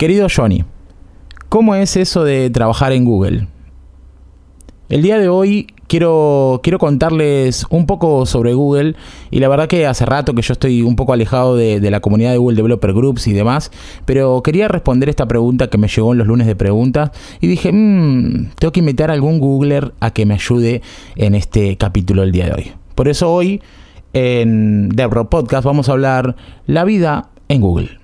Querido Johnny, ¿cómo es eso de trabajar en Google? El día de hoy quiero, quiero contarles un poco sobre Google y la verdad que hace rato que yo estoy un poco alejado de, la comunidad de Google Developer Groups y demás, pero quería responder esta pregunta que me llegó en los lunes de preguntas y dije, mmm, tengo que invitar a algún Googler a que me ayude en este capítulo del día de hoy. Por eso hoy en Debro Podcast vamos a hablar la vida en Google.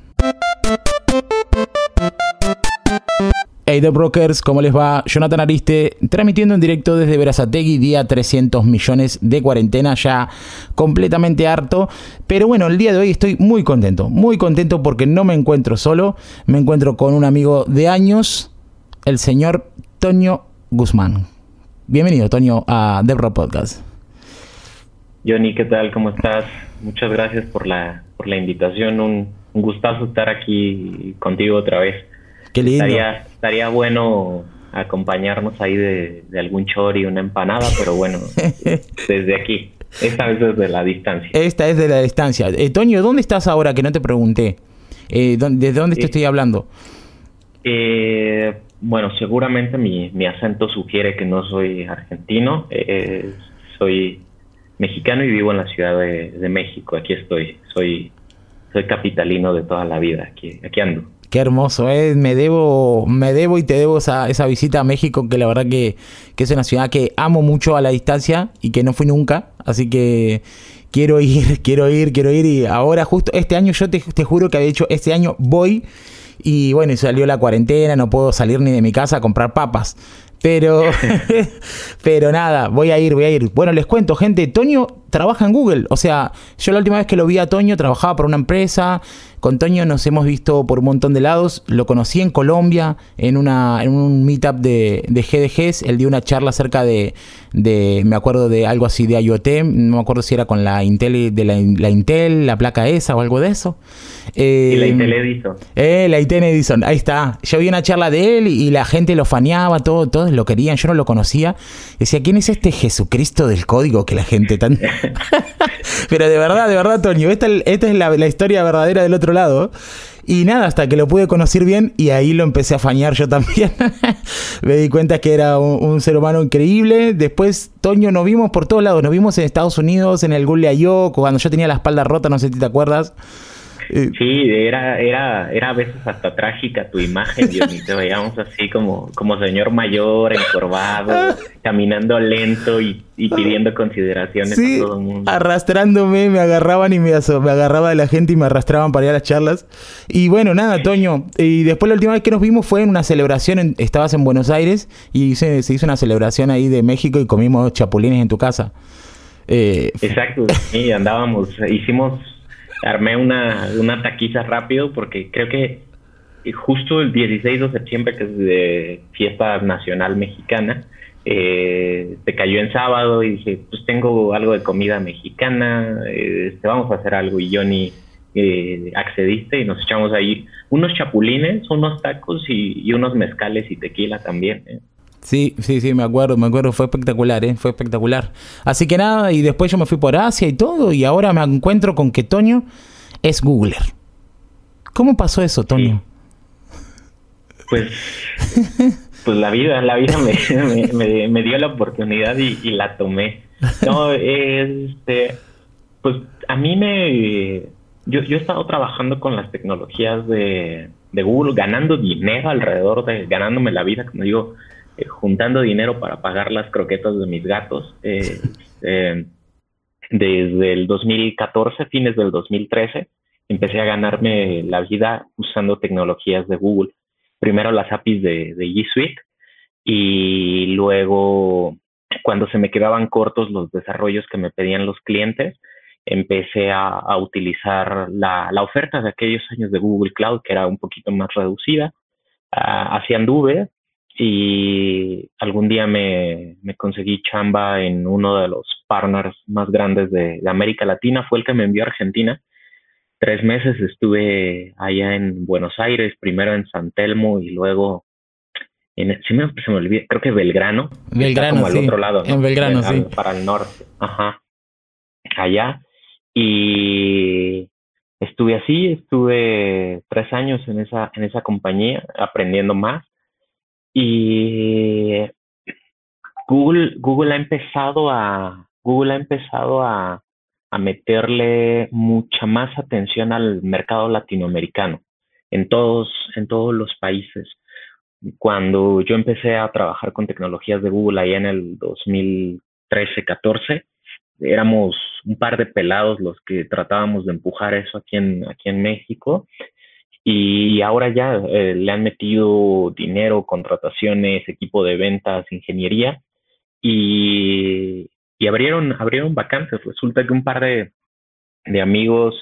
Hey The Brokers, ¿cómo les va? Jonathan Ariste, transmitiendo en directo desde Verazategui, día 300 millones de cuarentena, ya completamente harto. Pero bueno, el día de hoy estoy muy contento, muy contento porque no me encuentro solo, me encuentro con un amigo de años, el señor Toño Guzmán. Bienvenido, Toño, a The Podcast. Johnny, ¿qué tal? ¿Cómo estás? Muchas gracias por la, por la invitación, un, un gustazo estar aquí contigo otra vez. Qué lindo. Estaría, bueno acompañarnos ahí de, algún chori, una empanada, pero bueno, desde aquí. Esta vez desde la distancia. Esta es de la distancia. Eh, Toño, ¿dónde estás ahora? Que no te pregunté. Eh, ¿Desde dónde te estoy hablando? Eh, bueno, seguramente mi, mi, acento sugiere que no soy argentino. Eh, soy mexicano y vivo en la Ciudad de, México. Aquí estoy. Soy, soy capitalino de toda la vida. Aquí, aquí ando. Qué hermoso, ¿eh? me debo, me debo y te debo esa, esa visita a México, que la verdad que, es una ciudad que amo mucho a la distancia y que no fui nunca, así que quiero ir, quiero ir, quiero ir y ahora justo este año yo te, te juro que había dicho, este año voy y bueno, salió la cuarentena, no puedo salir ni de mi casa a comprar papas. Pero, pero nada, voy a ir, voy a ir. Bueno, les cuento, gente, Toño trabaja en Google. O sea, yo la última vez que lo vi a Toño trabajaba para una empresa. Con Toño nos hemos visto por un montón de lados. Lo conocí en Colombia, en, una, en un meetup de, de GDGs. Él dio una charla acerca de, de, me acuerdo de algo así de IoT. No me acuerdo si era con la Intel, de la, Intel, la placa esa o algo de eso. Eh, y la Intel Edison. Eh, la Intel Edison, ahí está. Yo vi una charla de él y, la gente lo faneaba, todo, todos lo querían. Yo no lo conocía. Decía, ¿quién es este Jesucristo del código que la gente tan... Pero de verdad, de verdad, Toño, esta, esta es la, historia verdadera del otro lado. Y nada, hasta que lo pude conocer bien y ahí lo empecé a fañar yo también. Me di cuenta que era un, ser humano increíble. Después, Toño, nos vimos por todos lados. Nos vimos en Estados Unidos, en el I.O., cuando yo tenía la espalda rota, no sé si te acuerdas. Eh, sí, era, era, era a veces hasta trágica tu imagen, Dios mío, te veíamos así como, como señor mayor, encorvado, caminando lento y, pidiendo consideraciones a todo el mundo. Arrastrándome, me agarraban y me, me agarraba de la gente y me arrastraban para ir a las charlas. Y bueno, nada, Toño. Y después la última vez que nos vimos fue en una celebración, estabas en Buenos Aires y se, se, hizo una celebración ahí de México y comimos chapulines en tu casa. Eh, Exacto, sí, andábamos, hicimos armé una, una taquiza rápido porque creo que justo el 16 de septiembre, que es de fiesta nacional mexicana, eh, se cayó en sábado y dije, pues tengo algo de comida mexicana, eh, vamos a hacer algo y Johnny eh, accediste y nos echamos ahí unos chapulines, unos tacos y, y unos mezcales y tequila también. Sí, sí, sí, me acuerdo, me acuerdo, fue espectacular, ¿eh? fue espectacular. Así que nada, y después yo me fui por Asia y todo, y ahora me encuentro con que Toño es Googler. ¿Cómo pasó eso, Toño? Pues, pues la vida, la vida me, me, dio la oportunidad y, la tomé. No, este, pues a mí me, yo, yo he estado trabajando con las tecnologías de, de Google, ganando dinero alrededor de, ganándome la vida, como digo, eh, juntando dinero para pagar las croquetas de mis gatos. Eh, eh, desde el 2014, fines del 2013, empecé a ganarme la vida usando tecnologías de Google. Primero las APIs de, de G Suite y luego cuando se me quedaban cortos los desarrollos que me pedían los clientes, empecé a, utilizar la, la, oferta de aquellos años de Google Cloud, que era un poquito más reducida. Uh, así anduve y algún día me, conseguí chamba en uno de los partners más grandes de, América Latina, fue el que me envió a Argentina. Tres meses estuve allá en Buenos Aires, primero en San Telmo y luego en, si me, se me olvida, creo que Belgrano. Belgrano, como al otro lado, En Belgrano, sí. Para el norte, ajá. Allá. Y estuve así, estuve tres años en esa, en esa compañía aprendiendo más y Google, Google ha empezado a, Google ha empezado a, a meterle mucha más atención al mercado latinoamericano en todos, en todos los países. Cuando yo empecé a trabajar con tecnologías de Google ahí en el 2013-14, éramos un par de pelados los que tratábamos de empujar eso aquí en, aquí en México. Y ahora ya eh, le han metido dinero, contrataciones, equipo de ventas, ingeniería y, y abrieron, abrieron vacantes. Resulta que un par de, de amigos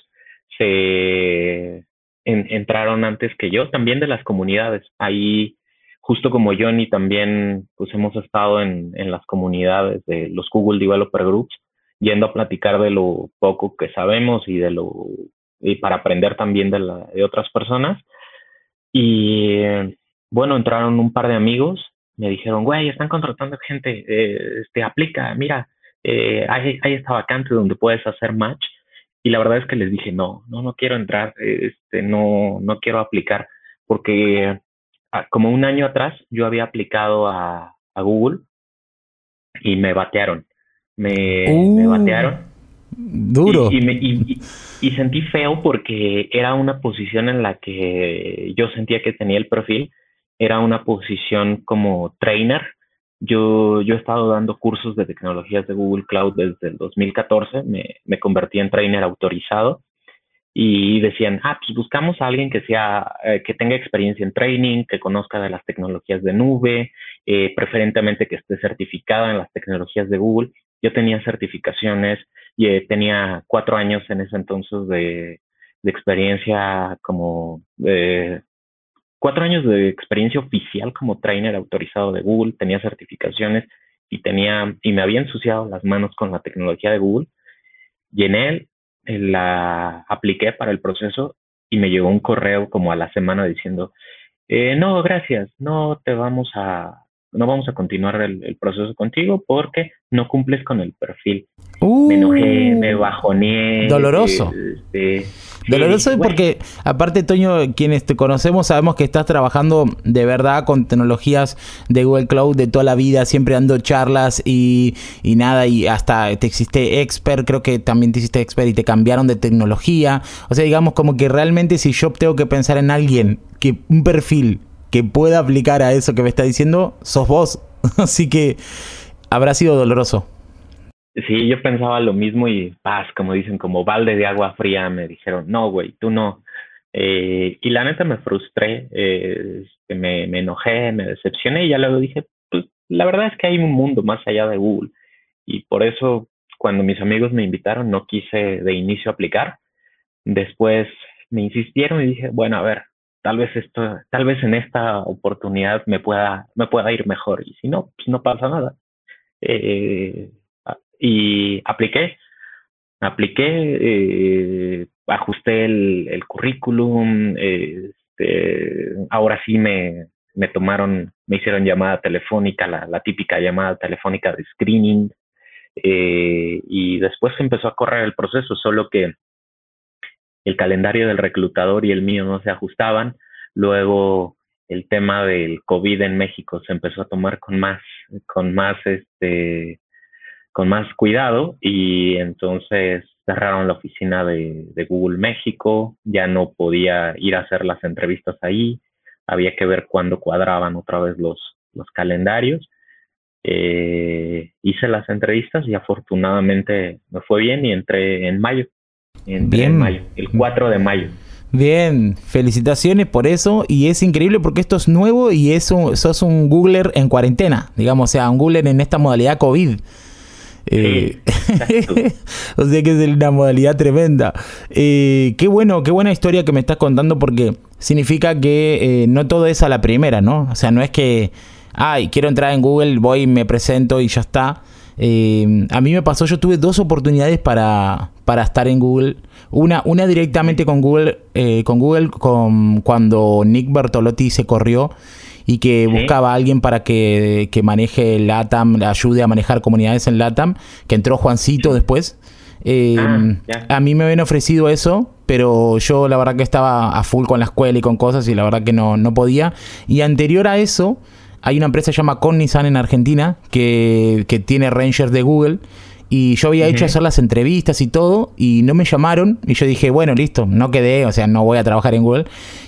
se entraron antes que yo, también de las comunidades. Ahí, justo como Johnny, también pues hemos estado en, en las comunidades de los Google Developer Groups yendo a platicar de lo poco que sabemos y de lo y para aprender también de, la, de otras personas. Y bueno, entraron un par de amigos, me dijeron, güey, están contratando gente, eh, este, aplica, mira, eh, hay, hay esta vacante donde puedes hacer match. Y la verdad es que les dije, no, no, no quiero entrar, este, no, no quiero aplicar, porque ah, como un año atrás yo había aplicado a, a Google y me batearon me, me uh. batearon. Duro. Y, y, y, sentí feo porque era una posición en la que yo sentía que tenía el perfil. Era una posición como trainer. Yo, yo he estado dando cursos de tecnologías de Google Cloud desde el 2014. Me, me convertí en trainer autorizado y decían, ah, pues buscamos a alguien que sea, eh, que tenga experiencia en training, que conozca de las tecnologías de nube, eh, preferentemente que esté certificada en las tecnologías de Google. Yo tenía certificaciones y eh, tenía cuatro años en ese entonces de, experiencia como cuatro años de experiencia oficial como trainer autorizado de Google, tenía certificaciones y tenía y me había ensuciado las manos con la tecnología de Google. Llené, la apliqué para el proceso y me llegó un correo como a la semana diciendo, eh, no, gracias, no te vamos a, no vamos a continuar el, proceso contigo porque no cumples con el perfil. me enojé, me uh. bajoneé. Doloroso. Este, Doloroso porque, aparte, Toño, quienes te conocemos sabemos que estás trabajando de verdad con tecnologías de Google Cloud de toda la vida, siempre dando charlas y, y nada, y hasta te existe expert, creo que también te hiciste expert y te cambiaron de tecnología. O sea, digamos como que realmente si yo tengo que pensar en alguien, que un perfil que pueda aplicar a eso que me está diciendo, sos vos. Así que habrá sido doloroso. Sí, yo pensaba lo mismo y paz, como dicen, como balde de agua fría, me dijeron, no, güey, tú no. Eh, y la neta me frustré, eh, me, me, enojé, me decepcioné y ya luego dije, pues la verdad es que hay un mundo más allá de Google. Y por eso cuando mis amigos me invitaron no quise de inicio aplicar. Después me insistieron y dije, bueno, a ver, tal vez esto, tal vez en esta oportunidad me pueda, me pueda ir mejor y si no, pues no pasa nada. Eh, y apliqué, apliqué, eh, ajusté el, currículum, este, ahora sí me, me tomaron, me hicieron llamada telefónica, la, la típica llamada telefónica de screening, eh, y después empezó a correr el proceso, solo que el calendario del reclutador y el mío no se ajustaban. Luego el tema del COVID en México se empezó a tomar con más, con más, este, con más cuidado y entonces cerraron la oficina de, Google México, ya no podía ir a hacer las entrevistas ahí, había que ver cuándo cuadraban otra vez los, los calendarios. Eh, hice las entrevistas y afortunadamente me fue bien y entré en mayo. Bien. mayo, el 4 de mayo. Bien, felicitaciones por eso. Y es increíble porque esto es nuevo y eso sos un Googler en cuarentena, digamos, o sea, un Googler en esta modalidad COVID. Eh, o sea que es una modalidad tremenda. Eh, qué bueno, qué buena historia que me estás contando porque significa que eh, no todo es a la primera, ¿no? O sea, no es que, ay, quiero entrar en Google, voy, me presento y ya está. Eh, a mí me pasó, yo tuve dos oportunidades para, para estar en Google. Una, una directamente con Google, eh, con Google con, cuando Nick Bertolotti se corrió y que buscaba a alguien para que, que maneje LATAM, le ayude a manejar comunidades en LATAM, que entró Juancito después. Eh, ah, a mí me habían ofrecido eso, pero yo la verdad que estaba a full con la escuela y con cosas y la verdad que no, no podía. Y anterior a eso, hay una empresa que se llama Cognizant en Argentina que, que tiene Rangers de Google. Y yo había hecho hacer las entrevistas y todo, y no me llamaron. Y yo dije, bueno, listo, no quedé, o sea, no voy a trabajar en Google.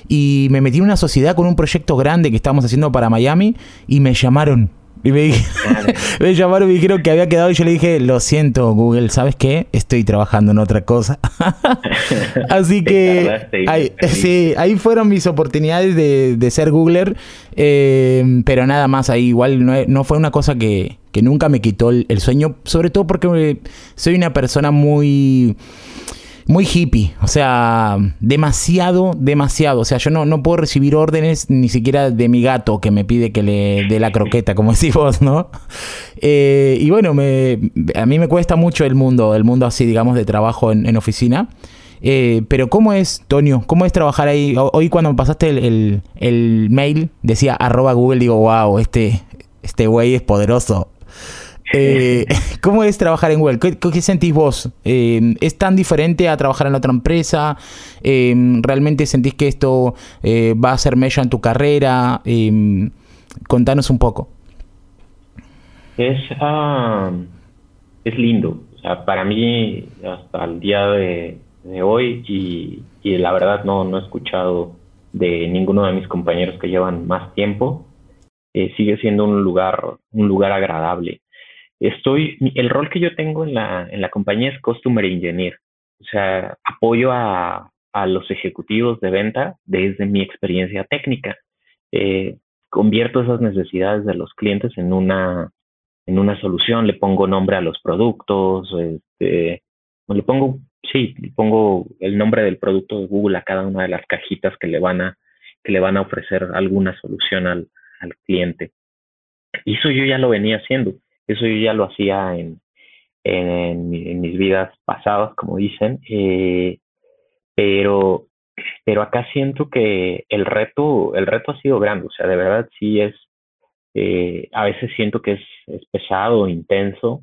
Y me metí en una sociedad con un proyecto grande que estábamos haciendo para Miami, y me llamaron. Y me, me llamaron y me dijeron que había quedado y yo le dije, lo siento Google, ¿sabes qué? Estoy trabajando en otra cosa. Así que ahí, sí, ahí fueron mis oportunidades de, ser Googler, eh, pero nada más, ahí igual no, fue una cosa que, que nunca me quitó el, sueño, sobre todo porque soy una persona muy muy hippie, o sea, demasiado, demasiado. O sea, yo no, no puedo recibir órdenes ni siquiera de mi gato que me pide que le dé la croqueta, como decís vos, ¿no? Eh, y bueno, me, a mí me cuesta mucho el mundo, el mundo así, digamos, de trabajo en, oficina. Eh, pero ¿cómo es, Tonio? ¿Cómo es trabajar ahí? Hoy cuando me pasaste el, el mail, decía arroba Google, digo, wow, este, este güey es poderoso. Eh, ¿Cómo es trabajar en Google? ¿Qué, sentís vos? Eh, ¿Es tan diferente a trabajar en otra empresa? Eh, ¿Realmente sentís que esto va a ser mella en tu carrera? contanos un poco. Es, ah, es lindo. O sea, para mí, hasta el día de, hoy, y, y, la verdad no, no he escuchado de ninguno de mis compañeros que llevan más tiempo, sigue siendo un lugar, un lugar agradable estoy, el rol que yo tengo en la, en la compañía es Customer Engineer. O sea, apoyo a, a los ejecutivos de venta desde mi experiencia técnica. Eh, convierto esas necesidades de los clientes en una, en una solución, le pongo nombre a los productos, este, le pongo, sí, le pongo el nombre del producto de Google a cada una de las cajitas que le van a, que le van a ofrecer alguna solución al, al cliente. Y eso yo ya lo venía haciendo. Eso yo ya lo hacía en, en, mis vidas pasadas, como dicen, eh, pero, pero acá siento que el reto, el reto ha sido grande, o sea, de verdad sí es, eh, a veces siento que es, es pesado, intenso,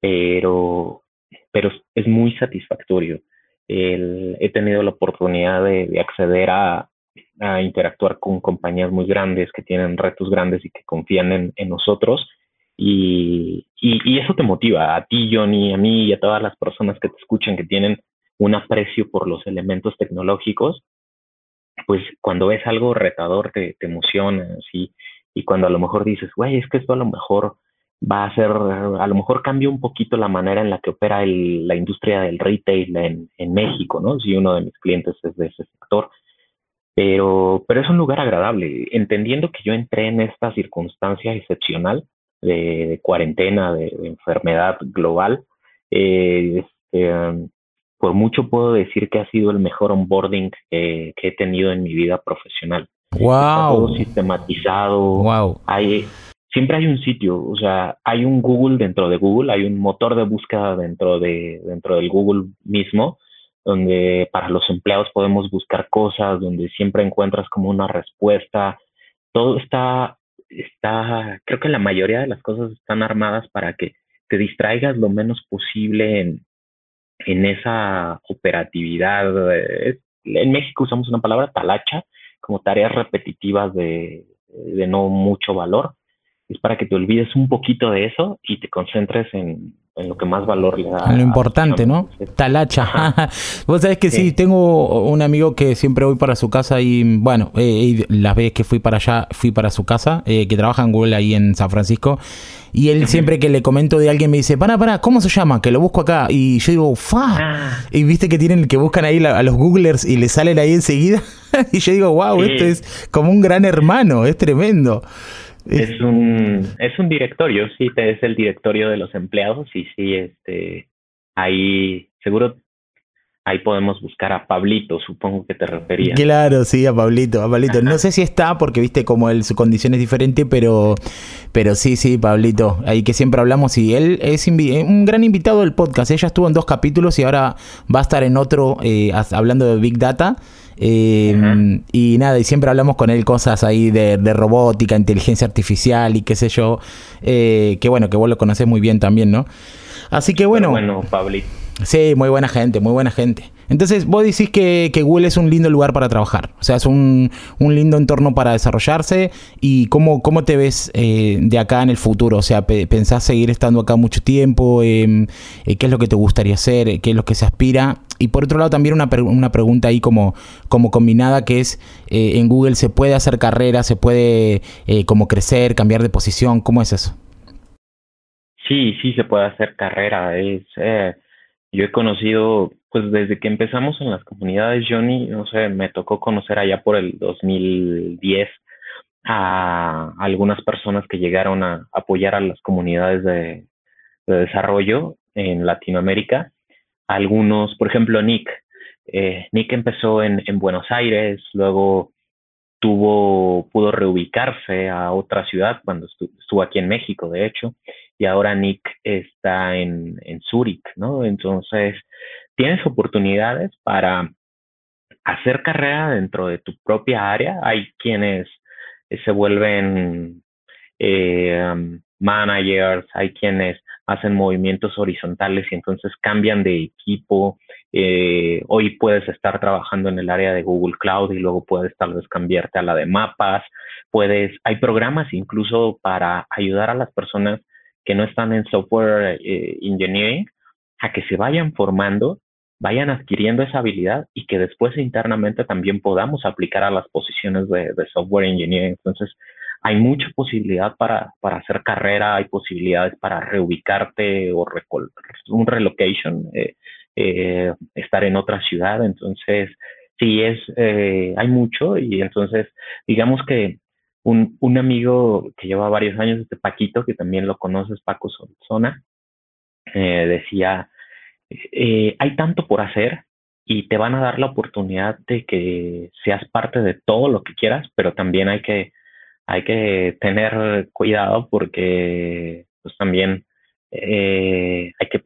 pero, pero es muy satisfactorio. he tenido la oportunidad de, acceder a, a, interactuar con compañías muy grandes que tienen retos grandes y que confían en, en nosotros y, y, eso te motiva a ti, Johnny, a mí y a todas las personas que te escuchan que tienen un aprecio por los elementos tecnológicos, pues cuando ves algo retador te, te emociona, y cuando a lo mejor dices, güey, es que esto a lo mejor va a ser, a lo mejor cambia un poquito la manera en la que opera el, la industria del retail en, en México, ¿no? Si uno de mis clientes es de ese sector. Pero, pero es un lugar agradable, entendiendo que yo entré en esta circunstancia excepcional, de, cuarentena, de, enfermedad global, eh, este, um, por mucho puedo decir que ha sido el mejor onboarding que he tenido en mi vida profesional. Wow. todo sistematizado. Wow. Hay, siempre hay un sitio, o sea, hay un Google dentro de Google, hay un motor de búsqueda dentro de dentro del Google mismo, donde para los empleados podemos buscar cosas, donde siempre encuentras como una respuesta. Todo está está, creo que la mayoría de las cosas están armadas para que te distraigas lo menos posible en, en esa operatividad. En México usamos una palabra talacha, como tareas repetitivas de, de no mucho valor. Es para que te olvides un poquito de eso y te concentres en, en lo que más valor le da. En lo importante, ¿no? Talacha. Vos sabés que sí. tengo un amigo que siempre voy para su casa y, bueno, eh, las veces que fui para allá, fui para su casa, eh, que trabaja en Google ahí en San Francisco. Y él siempre que le comento de alguien me dice, para, para, ¿cómo se llama? Que lo busco acá. Y yo digo, fa. Ah. Y viste que tienen, que buscan ahí a los Googlers y le salen ahí enseguida. y yo digo, wow, esto es como un gran hermano, es tremendo. Es un, es un directorio, sí, es el directorio de los empleados y sí, este, ahí seguro ahí podemos buscar a Pablito, supongo que te referías. Claro, sí, a Pablito, a Pablito. No sé si está, porque viste como él, su condición es diferente, pero, pero sí, sí, Pablito, ahí que siempre hablamos y él es un gran invitado del podcast. Ella estuvo en dos capítulos y ahora va a estar en otro eh, hablando de Big Data. Em, y nada, y siempre hablamos con él cosas ahí de, robótica, inteligencia artificial y qué sé yo. Eh, que bueno, que vos lo conocés muy bien también, ¿no? Así que bueno. bueno, Pablito. Sí, muy buena gente, muy buena gente. Entonces, vos decís que, Google es un lindo lugar para trabajar, o sea, es un, lindo entorno para desarrollarse. ¿Y cómo, cómo te ves eh, de acá en el futuro? O sea, ¿pensás seguir estando acá mucho tiempo? Em, eh, ¿Qué es lo que te gustaría hacer? ¿Qué es lo que se aspira? Y por otro lado, también una, una pregunta ahí como, como combinada que es, eh, en Google se puede hacer carrera, se puede como crecer, cambiar de posición, ¿cómo es eso? Sí, sí se puede hacer carrera. Es, yo he conocido pues desde que empezamos en las comunidades, Johnny, no sé, me tocó conocer allá por el 2010 a algunas personas que llegaron a apoyar a las comunidades de, desarrollo en Latinoamérica. Algunos, por ejemplo, Nick. Eh, Nick empezó en, en Buenos Aires, luego tuvo, pudo reubicarse a otra ciudad cuando estuvo aquí en México, de hecho, y ahora Nick está en, en Zurich, ¿no? Entonces, tienes oportunidades para hacer carrera dentro de tu propia área. Hay quienes eh, se vuelven eh, managers, hay quienes hacen movimientos horizontales y entonces cambian de equipo. Eh, hoy puedes estar trabajando en el área de Google Cloud y luego puedes tal vez cambiarte a la de mapas. Puedes, hay programas incluso para ayudar a las personas que no están en software engineering a que se vayan formando vayan adquiriendo esa habilidad y que después internamente también podamos aplicar a las posiciones de, software engineering. Entonces, hay mucha posibilidad para, para, hacer carrera, hay posibilidades para reubicarte o un relocation, eh, eh, estar en otra ciudad. Entonces, sí, es, eh, hay mucho y entonces, digamos que un, un amigo que lleva varios años, este Paquito, que también lo conoces, Paco Zona, decía, eh, hay tanto por hacer y te van a dar la oportunidad de que seas parte de todo lo que quieras, pero también hay que, hay que tener cuidado porque pues también eh, hay, que,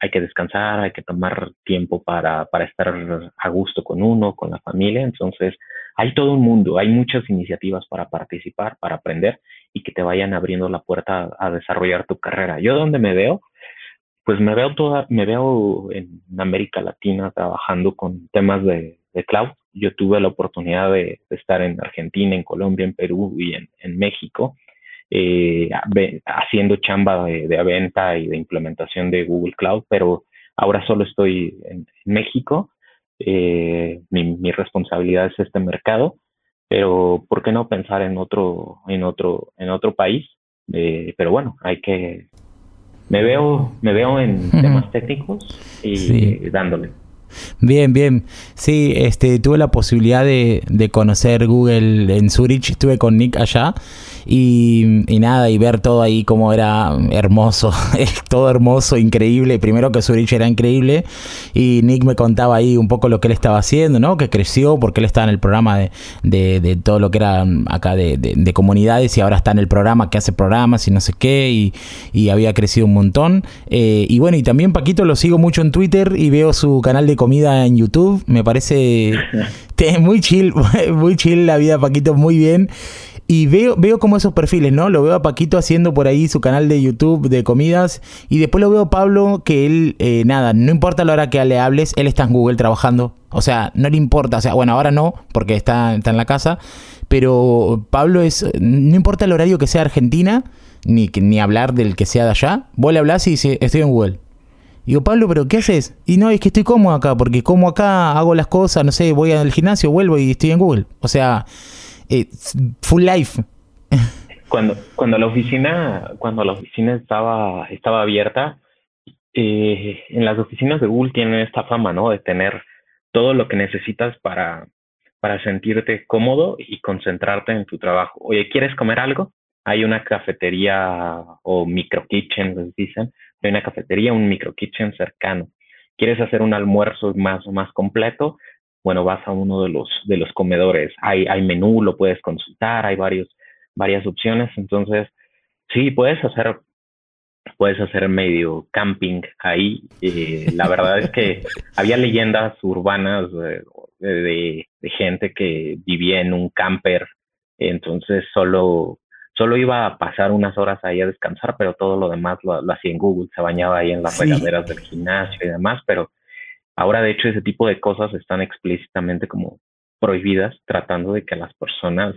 hay que descansar, hay que tomar tiempo para, para estar a gusto con uno, con la familia. Entonces, hay todo un mundo, hay muchas iniciativas para participar, para aprender y que te vayan abriendo la puerta a desarrollar tu carrera. Yo donde me veo pues me veo toda, me veo en América Latina trabajando con temas de, cloud. Yo tuve la oportunidad de, estar en Argentina, en Colombia, en Perú y en, México, eh, haciendo chamba de, venta y de implementación de Google Cloud, pero ahora solo estoy en, México. Eh, mi, responsabilidad es este mercado, pero ¿por qué no pensar en otro, en otro, en otro país? Eh, pero bueno, hay que me veo, me veo en temas técnicos y dándole. Bien, bien. Sí, este, tuve la posibilidad de, de, conocer Google en Zurich, estuve con Nick allá y, y nada, y ver todo ahí como era hermoso, todo hermoso, increíble. Primero que Zurich era increíble y Nick me contaba ahí un poco lo que él estaba haciendo, ¿no? Que creció porque él estaba en el programa de, de, de todo lo que era acá de, de, comunidades y ahora está en el programa que hace programas y no sé qué y, y había crecido un montón. Eh, y bueno, y también Paquito lo sigo mucho en Twitter y veo su canal de comida en YouTube. Me parece muy chill, muy chill la vida Paquito, muy bien. Y veo, veo como esos perfiles, ¿no? Lo veo a Paquito haciendo por ahí su canal de YouTube de comidas. Y después lo veo a Pablo que él, eh, nada, no importa la hora que le hables, él está en Google trabajando. O sea, no le importa. O sea, bueno, ahora no, porque está, está en la casa. Pero Pablo es, no importa el horario que sea Argentina, ni, ni hablar del que sea de allá. Vos le hablas y dice, estoy en Google. Digo, Pablo, ¿pero qué haces? Y no, es que estoy cómodo acá, porque como acá, hago las cosas, no sé, voy al gimnasio, vuelvo y estoy en Google. O sea, eh, full life. Cuando, cuando la oficina, cuando la oficina estaba, estaba abierta, eh, en las oficinas de Google tienen esta fama, ¿no? De tener todo lo que necesitas para, para sentirte cómodo y concentrarte en tu trabajo. Oye, ¿quieres comer algo? Hay una cafetería o micro kitchen, les dicen. Hay una cafetería, un micro kitchen cercano. ¿Quieres hacer un almuerzo más, más completo? Bueno, vas a uno de los, de los comedores, hay, hay menú, lo puedes consultar, hay varios, varias opciones, entonces, sí, puedes hacer, puedes hacer medio camping ahí. Eh, la verdad es que había leyendas urbanas de, gente que vivía en un camper, entonces solo, solo iba a pasar unas horas ahí a descansar, pero todo lo demás lo, hacía en Google, se bañaba ahí en las regaderas del gimnasio y demás, pero Ahora, de hecho, ese tipo de cosas están explícitamente como prohibidas, tratando de que las personas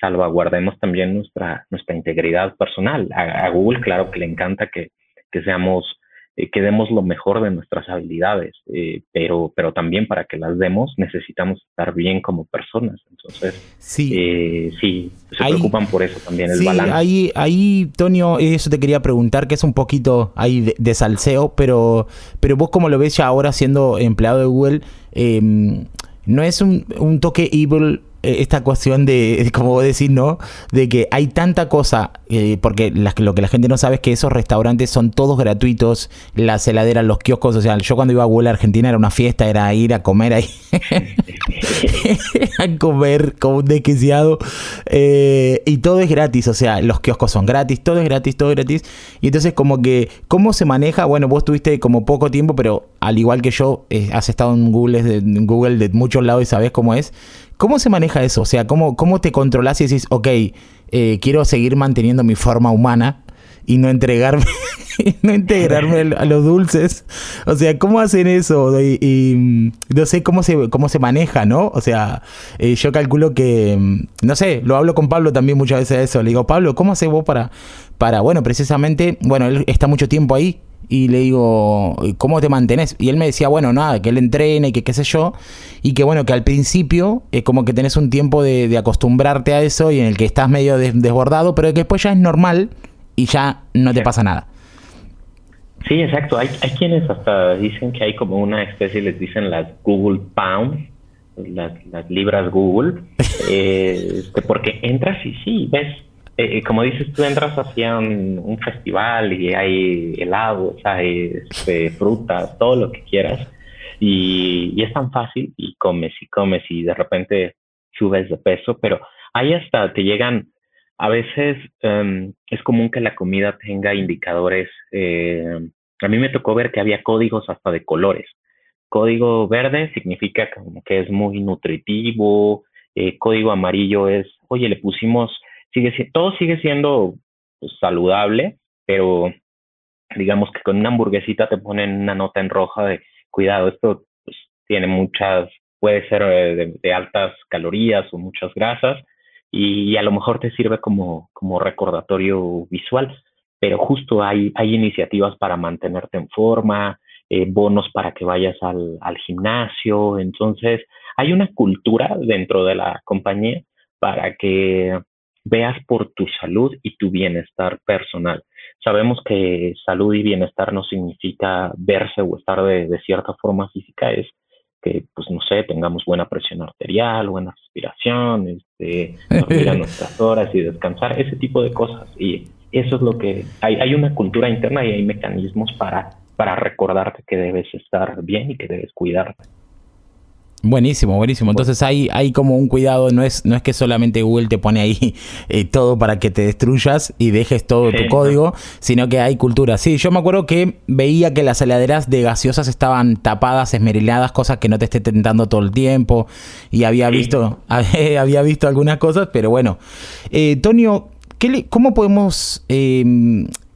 salvaguardemos también nuestra, nuestra integridad personal. A, Google, claro que le encanta que, que seamos eh, que demos lo mejor de nuestras habilidades, eh, pero, pero también para que las demos necesitamos estar bien como personas. Entonces, sí, eh, sí se preocupan por eso también, el balance. Ahí, ahí, Tonio, eso te quería preguntar, que es un poquito ahí de, salseo, pero, pero vos como lo ves ya ahora siendo empleado de Google, em, ¿no es un, un toque evil eh, esta cuestión de, como vos decís, ¿no? De que hay tanta cosa, eh, porque lo que la gente no sabe es que esos restaurantes son todos gratuitos, las heladeras, los kioscos, o sea, yo cuando iba a Google Argentina era una fiesta, era ir a comer ahí, a comer como un desquiciado, eh, y todo es gratis, o sea, los kioscos son gratis, todo es gratis, todo es gratis, y entonces como que, ¿cómo se maneja? Bueno, vos tuviste como poco tiempo, pero al igual que yo, has estado en Google, en Google de muchos lados y sabes cómo es. ¿Cómo se maneja eso? O sea, ¿cómo, cómo te controlas y decís, ok, eh, quiero seguir manteniendo mi forma humana y no entregarme, no integrarme a los dulces? O sea, ¿cómo hacen eso? Y, mm, no sé cómo se, cómo se maneja, ¿no? O sea, eh, yo calculo que, mm, no sé, lo hablo con Pablo también muchas veces de eso. Le digo, Pablo, ¿cómo haces vos para, para, bueno, precisamente, bueno, él está mucho tiempo ahí, y le digo, ¿cómo te mantenés? Y él me decía, bueno, nada, que él entrene y que qué sé yo, y que bueno, que al principio es como que tenés un tiempo de, acostumbrarte a eso y en el que estás medio desbordado, pero que después ya es normal y ya no te pasa nada. Sí, exacto. Hay, hay quienes hasta dicen que hay como una especie, les dicen las Google Pounds, las, las libras Google, eh, este, porque entras y sí, ves eh, como dices, tú entras hacia un, festival y hay helados, hay este, frutas, todo lo que quieras, y, es tan fácil y comes y comes y de repente subes de peso, pero ahí hasta te llegan, a veces em, es común que la comida tenga indicadores, eh, a mí me tocó ver que había códigos hasta de colores. Código verde significa como que es muy nutritivo, eh, código amarillo es, oye, le pusimos sigue todo sigue siendo pues, saludable, pero digamos que con una hamburguesita te ponen una nota en roja de cuidado, esto pues, tiene muchas, puede ser eh, de, altas calorías o muchas grasas y, a lo mejor te sirve como, recordatorio visual, pero justo hay, iniciativas para mantenerte en forma, eh, bonos para que vayas al gimnasio, entonces hay una cultura dentro de la compañía para que veas por tu salud y tu bienestar personal. Sabemos que salud y bienestar no significa verse o estar de, cierta forma física, es que, pues no sé, tengamos buena presión arterial, buena respiración, este, dormir a nuestras horas y descansar, ese tipo de cosas. Y eso es lo que hay, hay una cultura interna y hay mecanismos para, para recordarte que debes estar bien y que debes cuidarte. Buenísimo, buenísimo. Entonces hay, hay como un cuidado, no es, no es que solamente Google te pone ahí eh, todo para que te destruyas y dejes todo tu código, sino que hay cultura. Sí, yo me acuerdo que veía que las heladeras de gaseosas estaban tapadas, esmeriladas, cosas que no te esté tentando todo el tiempo. Y había visto, había visto algunas cosas, pero bueno. Eh, Tonio, ¿qué ¿cómo podemos eh,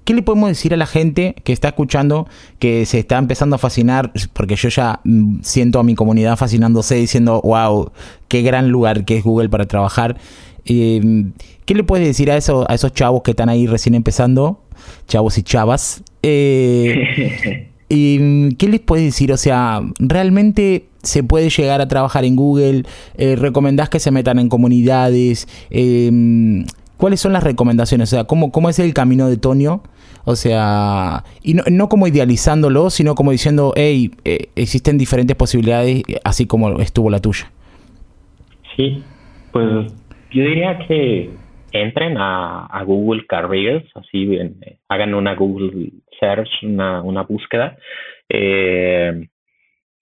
¿Qué le podemos decir a la gente que está escuchando, que se está empezando a fascinar? Porque yo ya mm, siento a mi comunidad fascinándose diciendo, wow, qué gran lugar que es Google para trabajar. Em, ¿Qué le puedes decir a, eso, a esos chavos que están ahí recién empezando? Chavos y chavas. Eh, ¿Y mm, qué les puedes decir? O sea, ¿realmente se puede llegar a trabajar en Google? Eh, ¿Recomendás que se metan en comunidades? Eh, ¿Cuáles son las recomendaciones? O sea, ¿cómo, cómo es el camino de Tonio? O sea, y no, no como idealizándolo, sino como diciendo, hey, eh, existen diferentes posibilidades, así como estuvo la tuya. Sí, pues yo diría que entren a, Google Careers, así hagan una Google Search, una, una búsqueda, eh,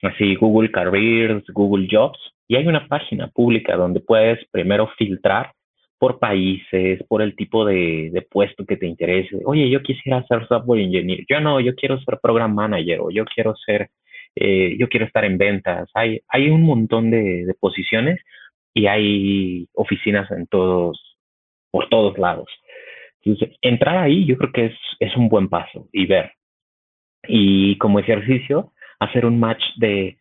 así Google Careers, Google Jobs, y hay una página pública donde puedes primero filtrar por países, por el tipo de, puesto que te interese. Oye, yo quisiera ser software engineer. Yo no, yo quiero ser program manager o yo quiero ser, eh, yo quiero estar en ventas. Hay, hay un montón de, posiciones y hay oficinas en todos, por todos lados. Entonces, entrar ahí yo creo que es, es un buen paso y ver. Y como ejercicio, hacer un match de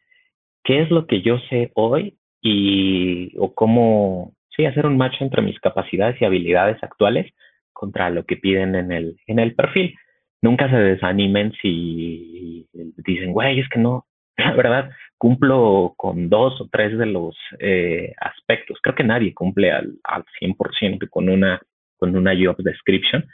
qué es lo que yo sé hoy y o cómo sí hacer un match entre mis capacidades y habilidades actuales contra lo que piden en el en el perfil. Nunca se desanimen si dicen, güey, es que no, la verdad, cumplo con dos o tres de los eh, aspectos. Creo que nadie cumple al, al 100% con una, con una job description,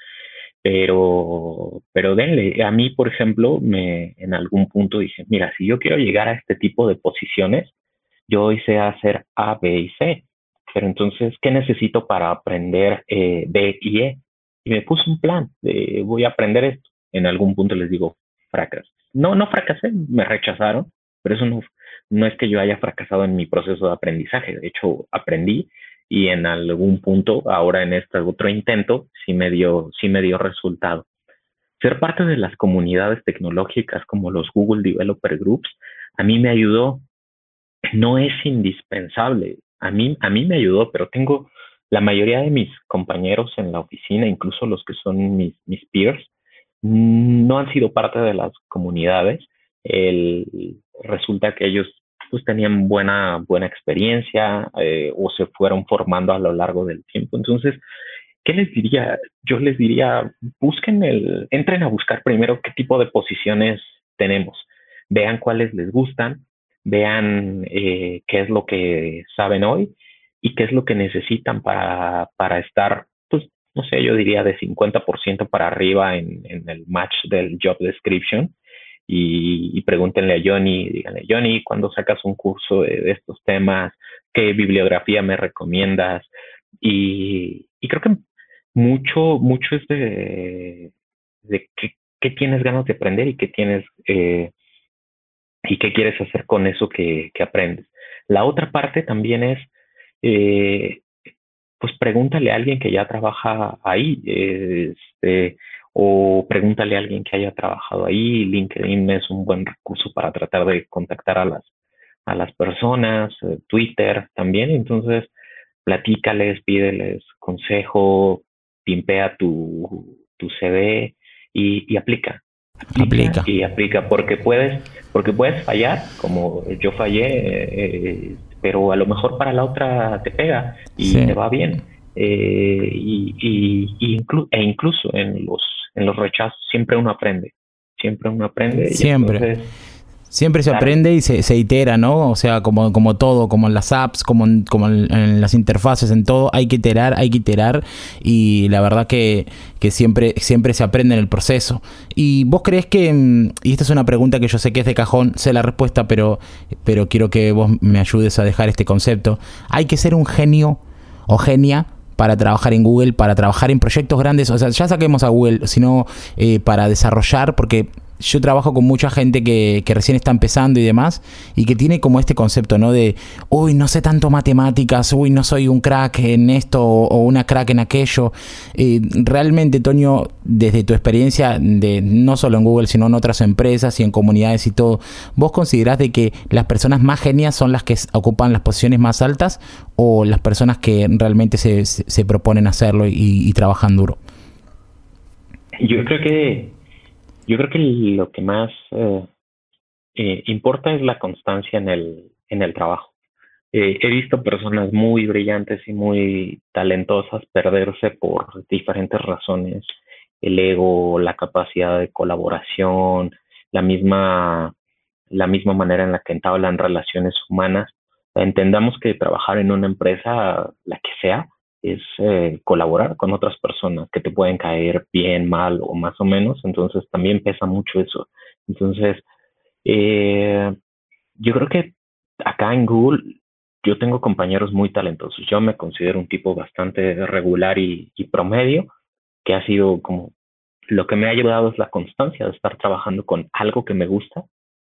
pero, pero denle. A mí, por ejemplo, me en algún punto dije, mira, si yo quiero llegar a este tipo de posiciones, yo hice hacer A, B y C. Pero entonces, ¿qué necesito para aprender eh, B y E? Y me puse un plan de voy a aprender esto. En algún punto les digo, fracas. No, no fracasé, me rechazaron, pero eso no, no es que yo haya fracasado en mi proceso de aprendizaje. De hecho, aprendí y en algún punto, ahora en este otro intento, sí me dio, sí me dio resultado. Ser parte de las comunidades tecnológicas como los Google Developer Groups, a mí me ayudó. No es indispensable. A mí, a mí me ayudó, pero tengo la mayoría de mis compañeros en la oficina, incluso los que son mis, mis peers, no han sido parte de las comunidades. Resulta que ellos pues tenían buena, buena experiencia eh, o se fueron formando a lo largo del tiempo. Entonces, ¿qué les diría? Yo les diría, busquen el, entren a buscar primero qué tipo de posiciones tenemos, vean cuáles les gustan, vean eh, qué es lo que saben hoy y qué es lo que necesitan para, para estar, pues, no sé, yo diría de 50% para arriba en, en el match del job description y, pregúntenle a Johnny, díganle, Johnny, ¿cuándo sacas un curso de, estos temas? ¿Qué bibliografía me recomiendas? Y, creo que mucho, mucho es de, de qué, tienes ganas de aprender y qué tienes eh, y qué quieres hacer con eso que, aprendes. La otra parte también es, eh, pues pregúntale a alguien que ya trabaja ahí. Este, o pregúntale a alguien que haya trabajado ahí. LinkedIn es un buen recurso para tratar de contactar a las, a las personas, eh, Twitter también. Entonces, platícales, pídeles consejo, pimpea tu, tu CV y, aplica. Aplica, Y aplica porque puedes, porque puedes fallar, como yo fallé, eh, pero a lo mejor para la otra te pega y te va bien. Eh, y, y, e incluso en los en los rechazos siempre uno aprende, siempre uno aprende. Siempre. Siempre se aprende y se, se, itera, ¿no? O sea, como, como todo, como en las apps, como, en, como en, las interfaces, en todo, hay que iterar, hay que iterar y la verdad que, que, siempre, siempre se aprende en el proceso. ¿Y vos crees que, mm, y esta es una pregunta que yo sé que es de cajón, sé la respuesta, pero, pero quiero que vos me ayudes a dejar este concepto, hay que ser un genio o genia para trabajar en Google, para trabajar en proyectos grandes, o sea, ya saquemos a Google, sino eh, para desarrollar, porque yo trabajo con mucha gente que, que, recién está empezando y demás, y que tiene como este concepto, ¿no? De, uy, no sé tanto matemáticas, uy, no soy un crack en esto o, una crack en aquello. Eh, realmente, Toño, desde tu experiencia, de no solo en Google, sino en otras empresas y en comunidades y todo, ¿vos considerás de que las personas más genias son las que ocupan las posiciones más altas o las personas que realmente se, se, proponen hacerlo y, y trabajan duro? Yo creo que yo creo que lo que más eh, eh, importa es la constancia en el, en el trabajo. Eh, he visto personas muy brillantes y muy talentosas perderse por diferentes razones, el ego, la capacidad de colaboración, la misma, la misma manera en la que entablan relaciones humanas. Entendamos que trabajar en una empresa, la que sea, es eh, colaborar con otras personas que te pueden caer bien, mal o más o menos. Entonces también pesa mucho eso. Entonces, eh, yo creo que acá en Google yo tengo compañeros muy talentosos. Yo me considero un tipo bastante regular y, y promedio, que ha sido como lo que me ha ayudado es la constancia de estar trabajando con algo que me gusta.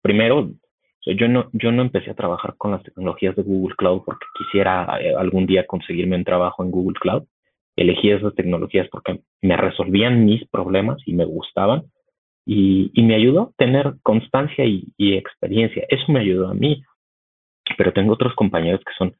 Primero, yo no, yo no empecé a trabajar con las tecnologías de Google Cloud porque quisiera eh, algún día conseguirme un trabajo en Google Cloud. Elegí esas tecnologías porque me resolvían mis problemas y me gustaban. Y, y me ayudó a tener constancia y, y, experiencia. Eso me ayudó a mí. Pero tengo otros compañeros que son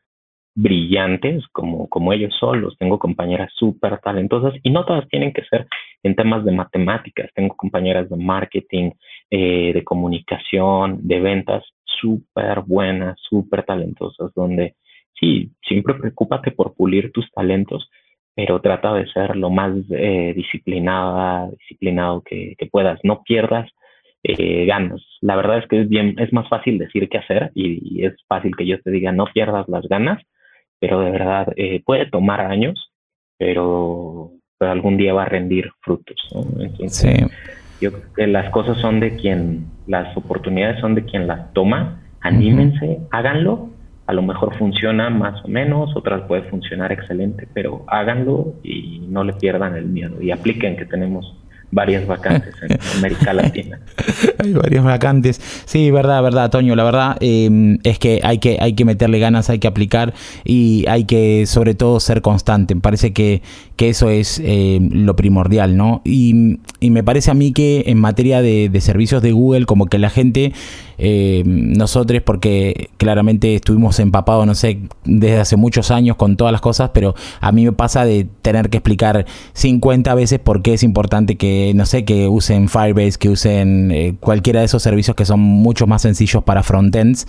brillantes como, como ellos solos. Tengo compañeras súper talentosas y no todas tienen que ser en temas de matemáticas. Tengo compañeras de marketing, eh, de comunicación, de ventas, súper buenas, súper talentosas, donde sí, siempre preocúpate por pulir tus talentos, pero trata de ser lo más eh, disciplinada, disciplinado que, puedas. No pierdas eh, ganas. La verdad es que es bien, es más fácil decir que hacer y, es fácil que yo te diga no pierdas las ganas, pero de verdad eh, puede tomar años, pero, algún día va a rendir frutos. Entonces, yo creo que las cosas son de quien, las oportunidades son de quien las toma. Anímense, háganlo. A lo mejor funciona más o menos, otras puede funcionar excelente, pero háganlo y no le pierdan el miedo. Y apliquen que tenemos varias vacantes en América Latina. hay varias vacantes. Sí, verdad, verdad, Toño. La verdad em, es que hay, que hay que meterle ganas, hay que aplicar y hay que sobre todo ser constante. Me parece que, que eso es em, lo primordial, ¿no? Y, y, me parece a mí que en materia de, de servicios de Google, como que la gente eh, nosotros porque claramente estuvimos empapados, no sé, desde hace muchos años con todas las cosas, pero a mí me pasa de tener que explicar 50 veces por qué es importante que, no sé, que usen Firebase, que usen eh, cualquiera de esos servicios que son mucho más sencillos para frontends.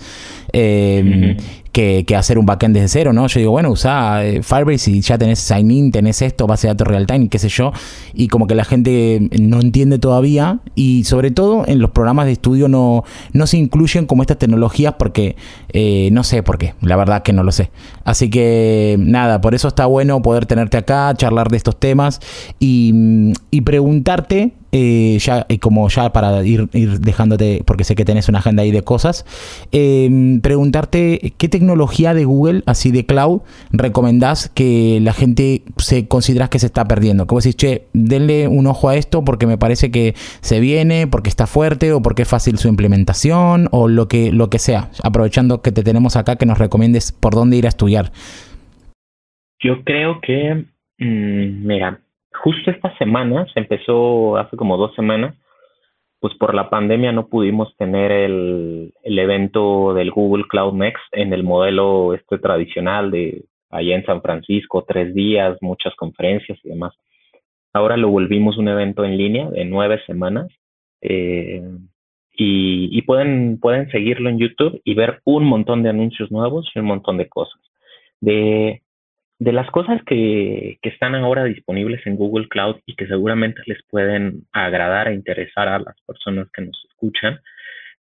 Eh, que, hacer un backend desde cero, ¿no? Yo digo, bueno, usa eh, Firebase y ya tenés sign-in, tenés esto, base de datos real-time, qué sé yo, y como que la gente no entiende todavía y sobre todo en los programas de estudio no, no se incluyen como estas tecnologías porque eh, no sé por qué, la verdad que no lo sé. Así que nada, por eso está bueno poder tenerte acá, charlar de estos temas y, y preguntarte eh, ya como ya para ir, dejándote, porque sé que tenés una agenda ahí de cosas, em, preguntarte qué tecnología de Google, así de cloud, recomendás que la gente se consideras que se está perdiendo. Como decís, che, denle un ojo a esto porque me parece que se viene, porque está fuerte o porque es fácil su implementación o lo que, lo que sea. Aprovechando que te tenemos acá, que nos recomiendes por dónde ir a estudiar. Yo creo que, mm, mira, justo esta semana, se empezó hace como dos semanas, pues por la pandemia no pudimos tener el, el evento del Google Cloud Next en el modelo este tradicional de allá en San Francisco, tres días, muchas conferencias y demás. Ahora lo volvimos un evento en línea de nueve semanas eh, y, y, pueden, pueden seguirlo en YouTube y ver un montón de anuncios nuevos y un montón de cosas. De, de las cosas que, que, están ahora disponibles en Google Cloud y que seguramente les pueden agradar e interesar a las personas que nos escuchan,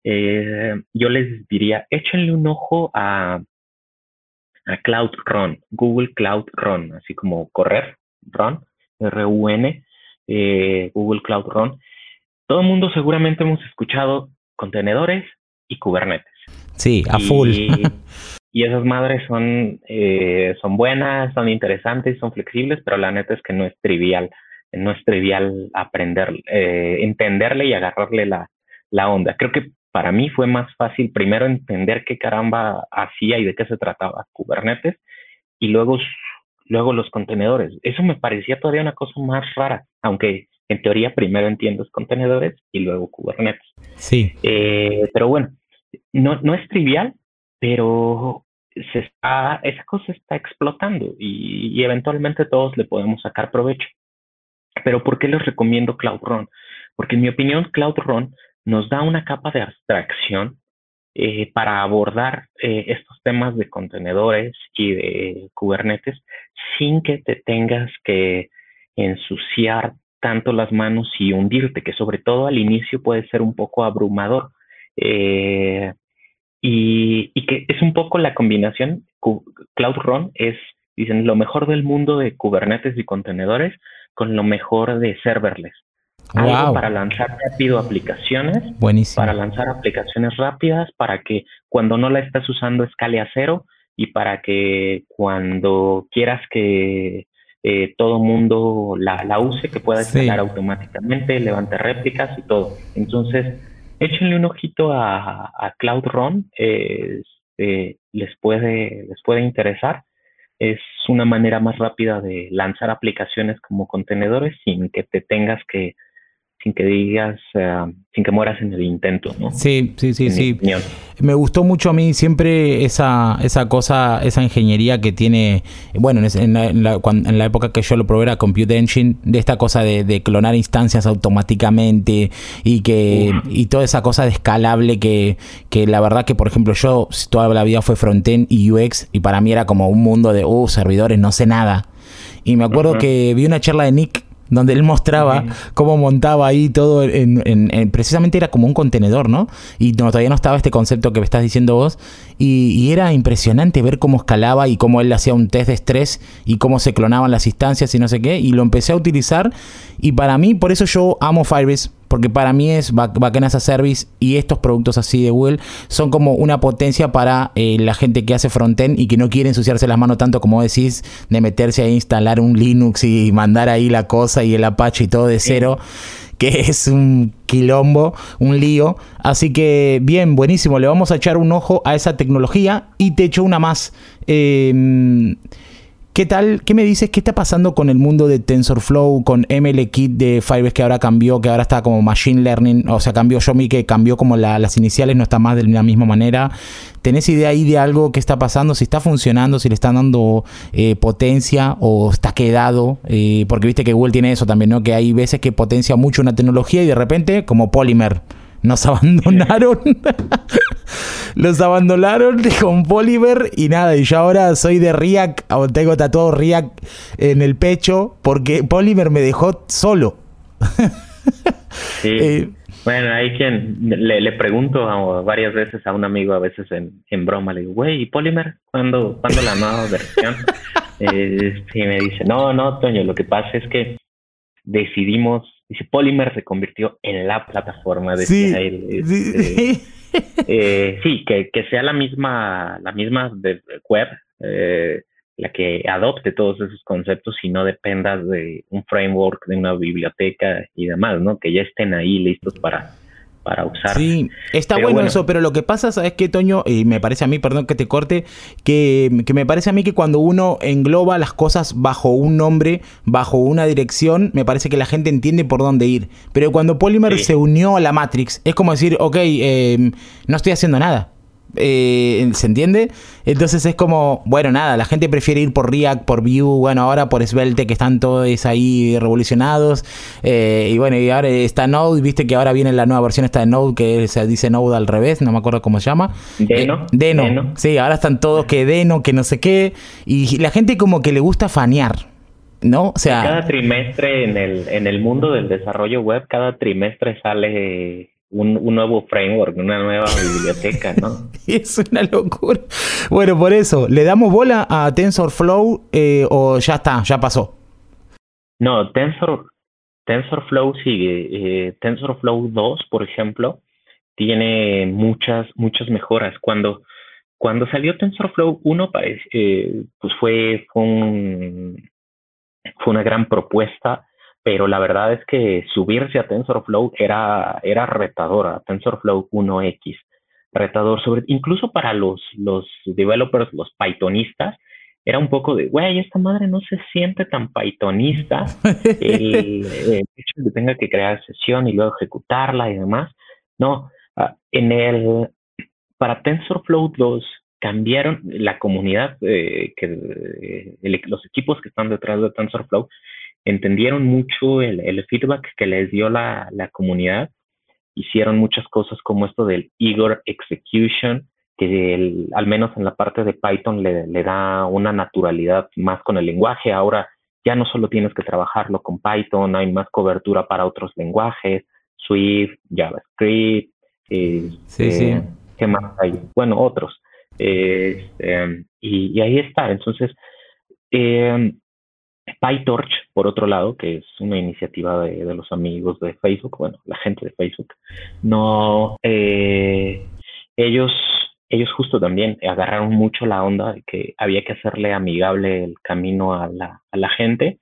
eh, yo les diría, échenle un ojo a, a Cloud Run, Google Cloud Run, así como correr, Run, R-U-N, eh, Google Cloud Run. Todo el mundo seguramente hemos escuchado contenedores y Kubernetes. Sí, a full. y esas madres son, eh, son buenas, son interesantes, son flexibles, pero la neta es que no es trivial, no es trivial aprender, eh, entenderle y agarrarle la, la onda. Creo que para mí fue más fácil primero entender qué caramba hacía y de qué se trataba Kubernetes y luego, luego los contenedores. Eso me parecía todavía una cosa más rara, aunque en teoría primero entiendes contenedores y luego Kubernetes. Sí. Eh, pero bueno, no, no es trivial, pero se está, esa cosa está explotando y, eventualmente todos le podemos sacar provecho. Pero ¿por qué les recomiendo Cloud Run? Porque en mi opinión Cloud Run nos da una capa de abstracción eh, para abordar eh, estos temas de contenedores y de Kubernetes sin que te tengas que ensuciar tanto las manos y hundirte, que sobre todo al inicio puede ser un poco abrumador. Eh, y, que es un poco la combinación, Cloud Run es, dicen, lo mejor del mundo de Kubernetes y contenedores con lo mejor de serverless. Algo para lanzar rápido aplicaciones, para lanzar aplicaciones rápidas, para que cuando no la estás usando escale a cero y para que cuando quieras que eh, todo mundo la, la, use, que pueda escalar automáticamente, levante réplicas y todo. Entonces, échenle un ojito a, a Cloud Run, este, les, puede, les puede interesar. Es una manera más rápida de lanzar aplicaciones como contenedores sin que te tengas que, sin que digas, uh, sin que mueras en el intento, ¿no? Sí, sí, sí, sí. Me gustó mucho a mí siempre esa, esa cosa, esa ingeniería que tiene, bueno, en la, en la, en la época que yo lo probé era Compute Engine, de esta cosa de, clonar instancias automáticamente y que y toda esa cosa de escalable que, que la verdad que, por ejemplo, yo toda la vida fue frontend y UX y para mí era como un mundo de, uh, servidores, no sé nada. Y me acuerdo que vi una charla de Nick donde él mostraba cómo montaba ahí todo en, precisamente era como un contenedor, ¿no? Y no, todavía no estaba este concepto que me estás diciendo vos. Y, y, era impresionante ver cómo escalaba y cómo él hacía un test de estrés y cómo se clonaban las instancias y no sé qué y lo empecé a utilizar. Y para mí por eso yo amo Firebase porque para mí es bacana esa service y estos productos así de Google son como una potencia para eh, la gente que hace frontend y que no quiere ensuciarse las manos tanto como decís de meterse a instalar un Linux y mandar ahí la cosa y el Apache y todo de cero. que es un quilombo, un lío. Así que bien, buenísimo. Le vamos a echar un ojo a esa tecnología y te echo una más. Eh, ¿Qué tal? ¿Qué me dices? ¿Qué está pasando con el mundo de TensorFlow, con MLKit de Firebase que ahora cambió, que ahora está como Machine Learning? O sea, cambió Yomi que cambió como las iniciales, no está más de la misma manera. ¿Tenés idea ahí de algo que está pasando? Si está funcionando, si le están dando eh, potencia o está quedado. Eh, porque viste que Google tiene eso también, ¿no? Que hay veces que potencia mucho una tecnología y de repente, como Polymer nos abandonaron. Los abandonaron con Polymer y nada, y yo ahora soy de React, tengo tatuado React en el pecho porque Polymer me dejó solo. Sí. Eh, bueno, hay quien le, pregunto varias veces a un amigo, a veces en, broma, le digo, güey, ¿y Polymer? ¿Cuándo, ¿cuándo la nueva versión? eh, y me dice, no, no, Toño, lo que pasa es que decidimos Dice, Polymer se convirtió en la plataforma de sí, sí, eh, sí que, que, sea la misma, la misma de web, eh, la que adopte todos esos conceptos y no dependas de un framework, de una biblioteca y demás, ¿no? Que ya estén ahí listos para, para usar. Sí, está bueno, eso, pero lo que pasa, ¿sabes qué, Toño? Y me parece a mí, perdón que te corte, que, que, me parece a mí que cuando uno engloba las cosas bajo un nombre, bajo una dirección, me parece que la gente entiende por dónde ir. Pero cuando Polymer se unió a la Matrix, es como decir, ok, eh, no estoy haciendo nada. Eh, ¿Se entiende? Entonces es como, bueno, nada, la gente prefiere ir por React, por Vue, bueno, ahora por Svelte, que están todos ahí revolucionados. Eh, y bueno, y ahora está Node, viste que ahora viene la nueva versión esta de Node, que se dice Node al revés, no me acuerdo cómo se llama. Deno. Eh, Deno. Sí, ahora están todos que Deno, que no sé qué. Y la gente como que le gusta fanear. ¿no? O sea, cada trimestre en el, en el mundo del desarrollo web, cada trimestre sale un, nuevo framework, una nueva biblioteca, ¿no? es una locura. Bueno, por eso, ¿le damos bola a TensorFlow eh, o ya está, ya pasó? No, Tensor, TensorFlow sigue. Eh, TensorFlow 2, por ejemplo, tiene muchas, muchas mejoras. Cuando, cuando salió TensorFlow 1, eh, pues fue, fue, un, fue una gran propuesta pero la verdad es que subirse a TensorFlow era, era retador, a TensorFlow 1X, retador, sobre, incluso para los, los developers, los pythonistas, era un poco de, güey, esta madre no se siente tan pythonista, el, hecho de que tenga que crear sesión y luego ejecutarla y demás, no, ah, en el, para TensorFlow 2 cambiaron la comunidad, eh, que los equipos que están detrás de TensorFlow entendieron mucho el, feedback que les dio la, comunidad, hicieron muchas cosas como esto del Igor Execution, que al menos en la parte de Python le, le, da una naturalidad más con el lenguaje. Ahora ya no solo tienes que trabajarlo con Python, hay más cobertura para otros lenguajes, Swift, JavaScript, este, ¿qué más hay? Bueno, otros. Este, y, ahí está. Entonces, eh, PyTorch, por otro lado, que es una iniciativa de, los amigos de Facebook, bueno, la gente de Facebook, no, eh, ellos, ellos justo también agarraron mucho la onda de que había que hacerle amigable el camino a la, a la gente.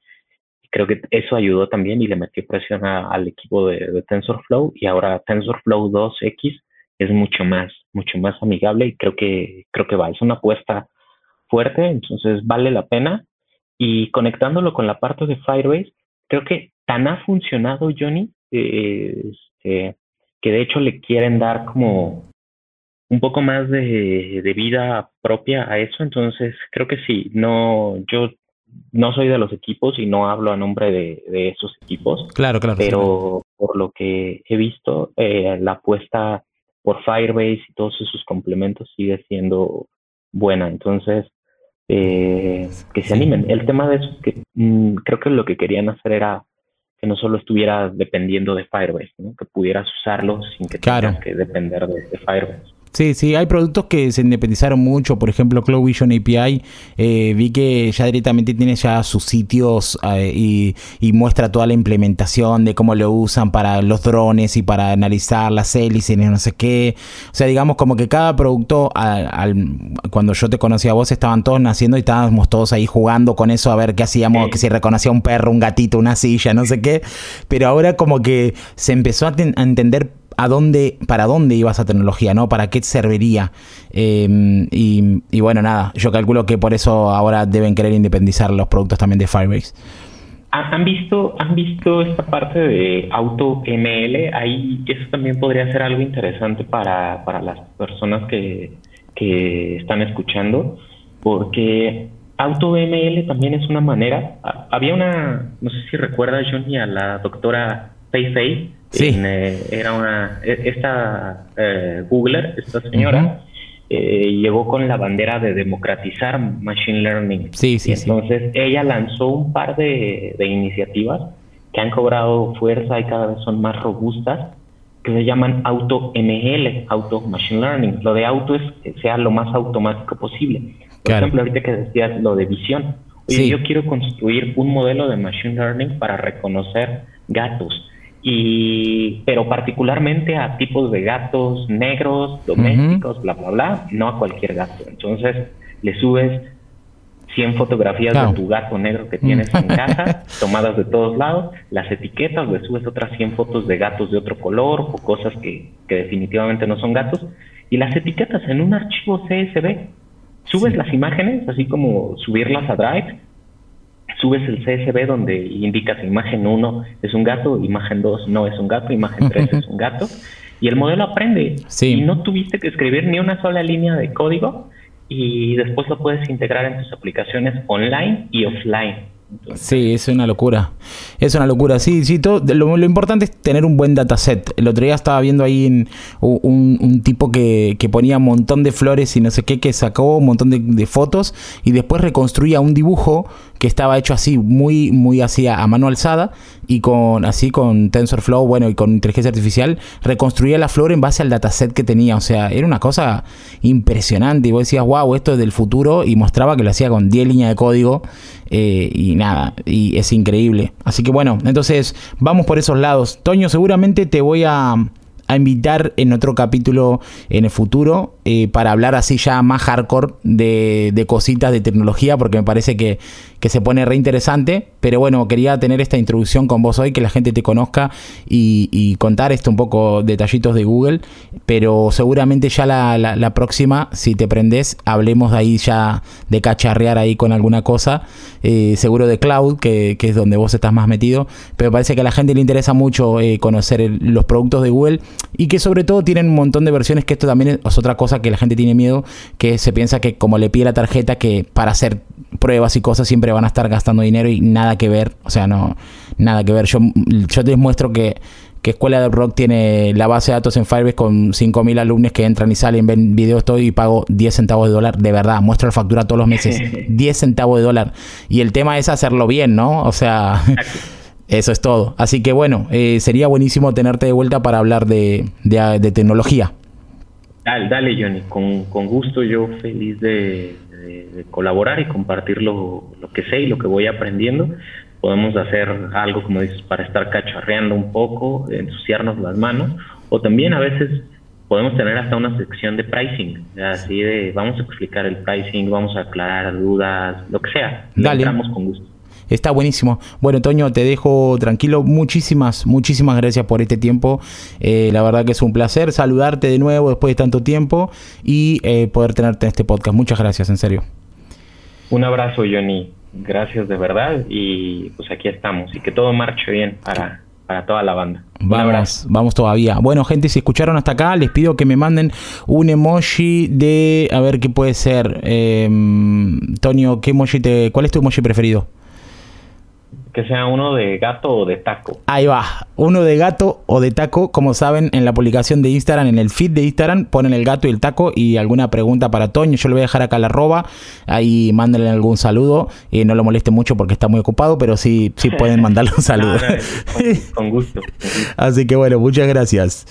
Creo que eso ayudó también y le metió presión al equipo de, TensorFlow y ahora TensorFlow 2X es mucho más, mucho más amigable y creo que, creo que va, es una apuesta fuerte, entonces vale la pena y conectándolo con la parte de Firebase, creo que tan ha funcionado Johnny este, que de hecho le quieren dar como un poco más de, de, vida propia a eso, entonces creo que sí, no, yo no soy de los equipos y no hablo a nombre de, de esos equipos. Claro, claro. Pero por lo que he visto, eh, la apuesta por Firebase y todos sus complementos sigue siendo buena. Entonces, eh, que se animen. El tema de eso, que mm, creo que lo que querían hacer era que no solo estuviera dependiendo de Firebase, que pudieras usarlo sin que tengas que depender de Firebase. Sí, sí, hay productos que se independizaron mucho, por ejemplo Cloud Vision API, eh, vi que ya directamente tiene ya sus sitios eh, y, muestra toda la implementación de cómo lo usan para los drones y para analizar las hélices y no sé qué. O sea, digamos como que cada producto, cuando yo te conocí a vos, estaban todos naciendo y estábamos todos ahí jugando con eso a ver qué hacíamos, que si reconocía un perro, un gatito, una silla, no sé qué. Pero ahora como que se empezó a, a entender a dónde, para dónde iba esa tecnología, ¿no? ¿Para qué serviría? Em, y, bueno, nada, yo calculo que por eso ahora deben querer independizar los productos también de Firebase. ¿Han visto, ¿Han visto esta parte de AutoML? Ahí eso también podría ser algo interesante para, para las personas que, que están escuchando, porque AutoML también es una manera. Había una, no sé si recuerdas, Johnny, a la doctora Fei Sí. Eh, era una, e, esta eh, Googler, esta señora, eh, llegó con la bandera de democratizar Machine Learning. Sí, sí, entonces ella lanzó un par de, iniciativas que han cobrado fuerza y cada vez son más robustas, que se llaman AutoML, Auto Machine Learning. Lo de auto es que sea lo más automático posible. Por ejemplo, ahorita que decías lo de visión. Oye, yo quiero construir un modelo de Machine Learning para reconocer gatos y pero particularmente a tipos de gatos negros, domésticos, bla, bla, bla, no a cualquier gato. Entonces le subes 100 fotografías de tu gato negro que tienes en casa, tomadas de todos lados, las etiquetas, le subes otras 100 fotos de gatos de otro color o cosas que, que definitivamente no son gatos, y las etiquetas en un archivo CSV. Subes las imágenes, así como subirlas a Drive, subes el CSV donde indicas imagen 1 es un gato, imagen 2 no es un gato, imagen 3 es un gato, y el modelo aprende. Y no tuviste que escribir ni una sola línea de código y después lo puedes integrar en tus aplicaciones online y offline. Sí, es una locura. Es una locura. Sí, sí, todo, lo, importante es tener un buen dataset. El otro día estaba viendo ahí un, tipo que, ponía un montón de flores y no sé qué, que sacó un montón de, fotos y después reconstruía un dibujo que estaba hecho así, muy, muy así a, mano alzada y con así con TensorFlow, bueno, y con inteligencia artificial, reconstruía la flor en base al dataset que tenía. O sea, era una cosa impresionante. Y vos decías, wow, esto es del futuro. Y mostraba que lo hacía con 10 líneas de código. Eh, y nada, y es increíble. Así que bueno, entonces vamos por esos lados. Toño, seguramente te voy a, invitar en otro capítulo en el futuro eh, para hablar así ya más hardcore de, de, cositas de tecnología, porque me parece que, que se pone re interesante. Pero bueno, quería tener esta introducción con vos hoy, que la gente te conozca y, contar esto un poco detallitos de Google. Pero seguramente ya la, próxima, si te prendes, hablemos de ahí ya de cacharrear ahí con alguna cosa. Eh, seguro de cloud, que, es donde vos estás más metido. Pero parece que a la gente le interesa mucho eh, conocer los productos de Google y que sobre todo tienen un montón de versiones, que esto también es otra cosa que la gente tiene miedo, que se piensa que como le pide la tarjeta, que para hacer pruebas y cosas siempre van a estar gastando dinero y nada que ver, o sea, no, nada que ver. Yo, yo te muestro que, que Escuela de Rock tiene la base de datos en Firebase con 5.000 alumnos que entran y salen, ven videos todo y pago 10 centavos de dólar, de verdad, muestro la factura todos los meses, 10 centavos de dólar. Y el tema es hacerlo bien, ¿no? O sea... Eso es todo. Así que bueno, eh, sería buenísimo tenerte de vuelta para hablar de, de, tecnología. Dale, dale, Johnny. Con, con gusto, yo feliz de, de, colaborar y compartir lo, que sé y lo que voy aprendiendo. Podemos hacer algo, como dices, para estar cacharreando un poco, ensuciarnos las manos, o también a veces podemos tener hasta una sección de pricing, así de vamos a explicar el pricing, vamos a aclarar dudas, lo que sea. Dale. con gusto. Está buenísimo. Bueno, Toño, te dejo tranquilo. Muchísimas, muchísimas gracias por este tiempo. Eh, la verdad que es un placer saludarte de nuevo después de tanto tiempo y eh, poder tenerte en este podcast. Muchas gracias, en serio. Un abrazo, Johnny. Gracias de verdad y pues aquí estamos y que todo marche bien para, para toda la banda. Vamos, vamos todavía. Bueno, gente, si escucharon hasta acá, les pido que me manden un emoji de, a ver qué puede ser. Eh, Tonio, ¿qué emoji te, ¿cuál es tu emoji preferido? Que sea uno de gato o de taco. Ahí va, uno de gato o de taco. Como saben, en la publicación de Instagram, en el feed de Instagram, ponen el gato y el taco y alguna pregunta para Toño. Yo le voy a dejar acá la arroba. Ahí mándenle algún saludo. Y no lo moleste mucho porque está muy ocupado, pero sí, sí pueden mandarle un saludo. con, gusto. Así que bueno, muchas gracias.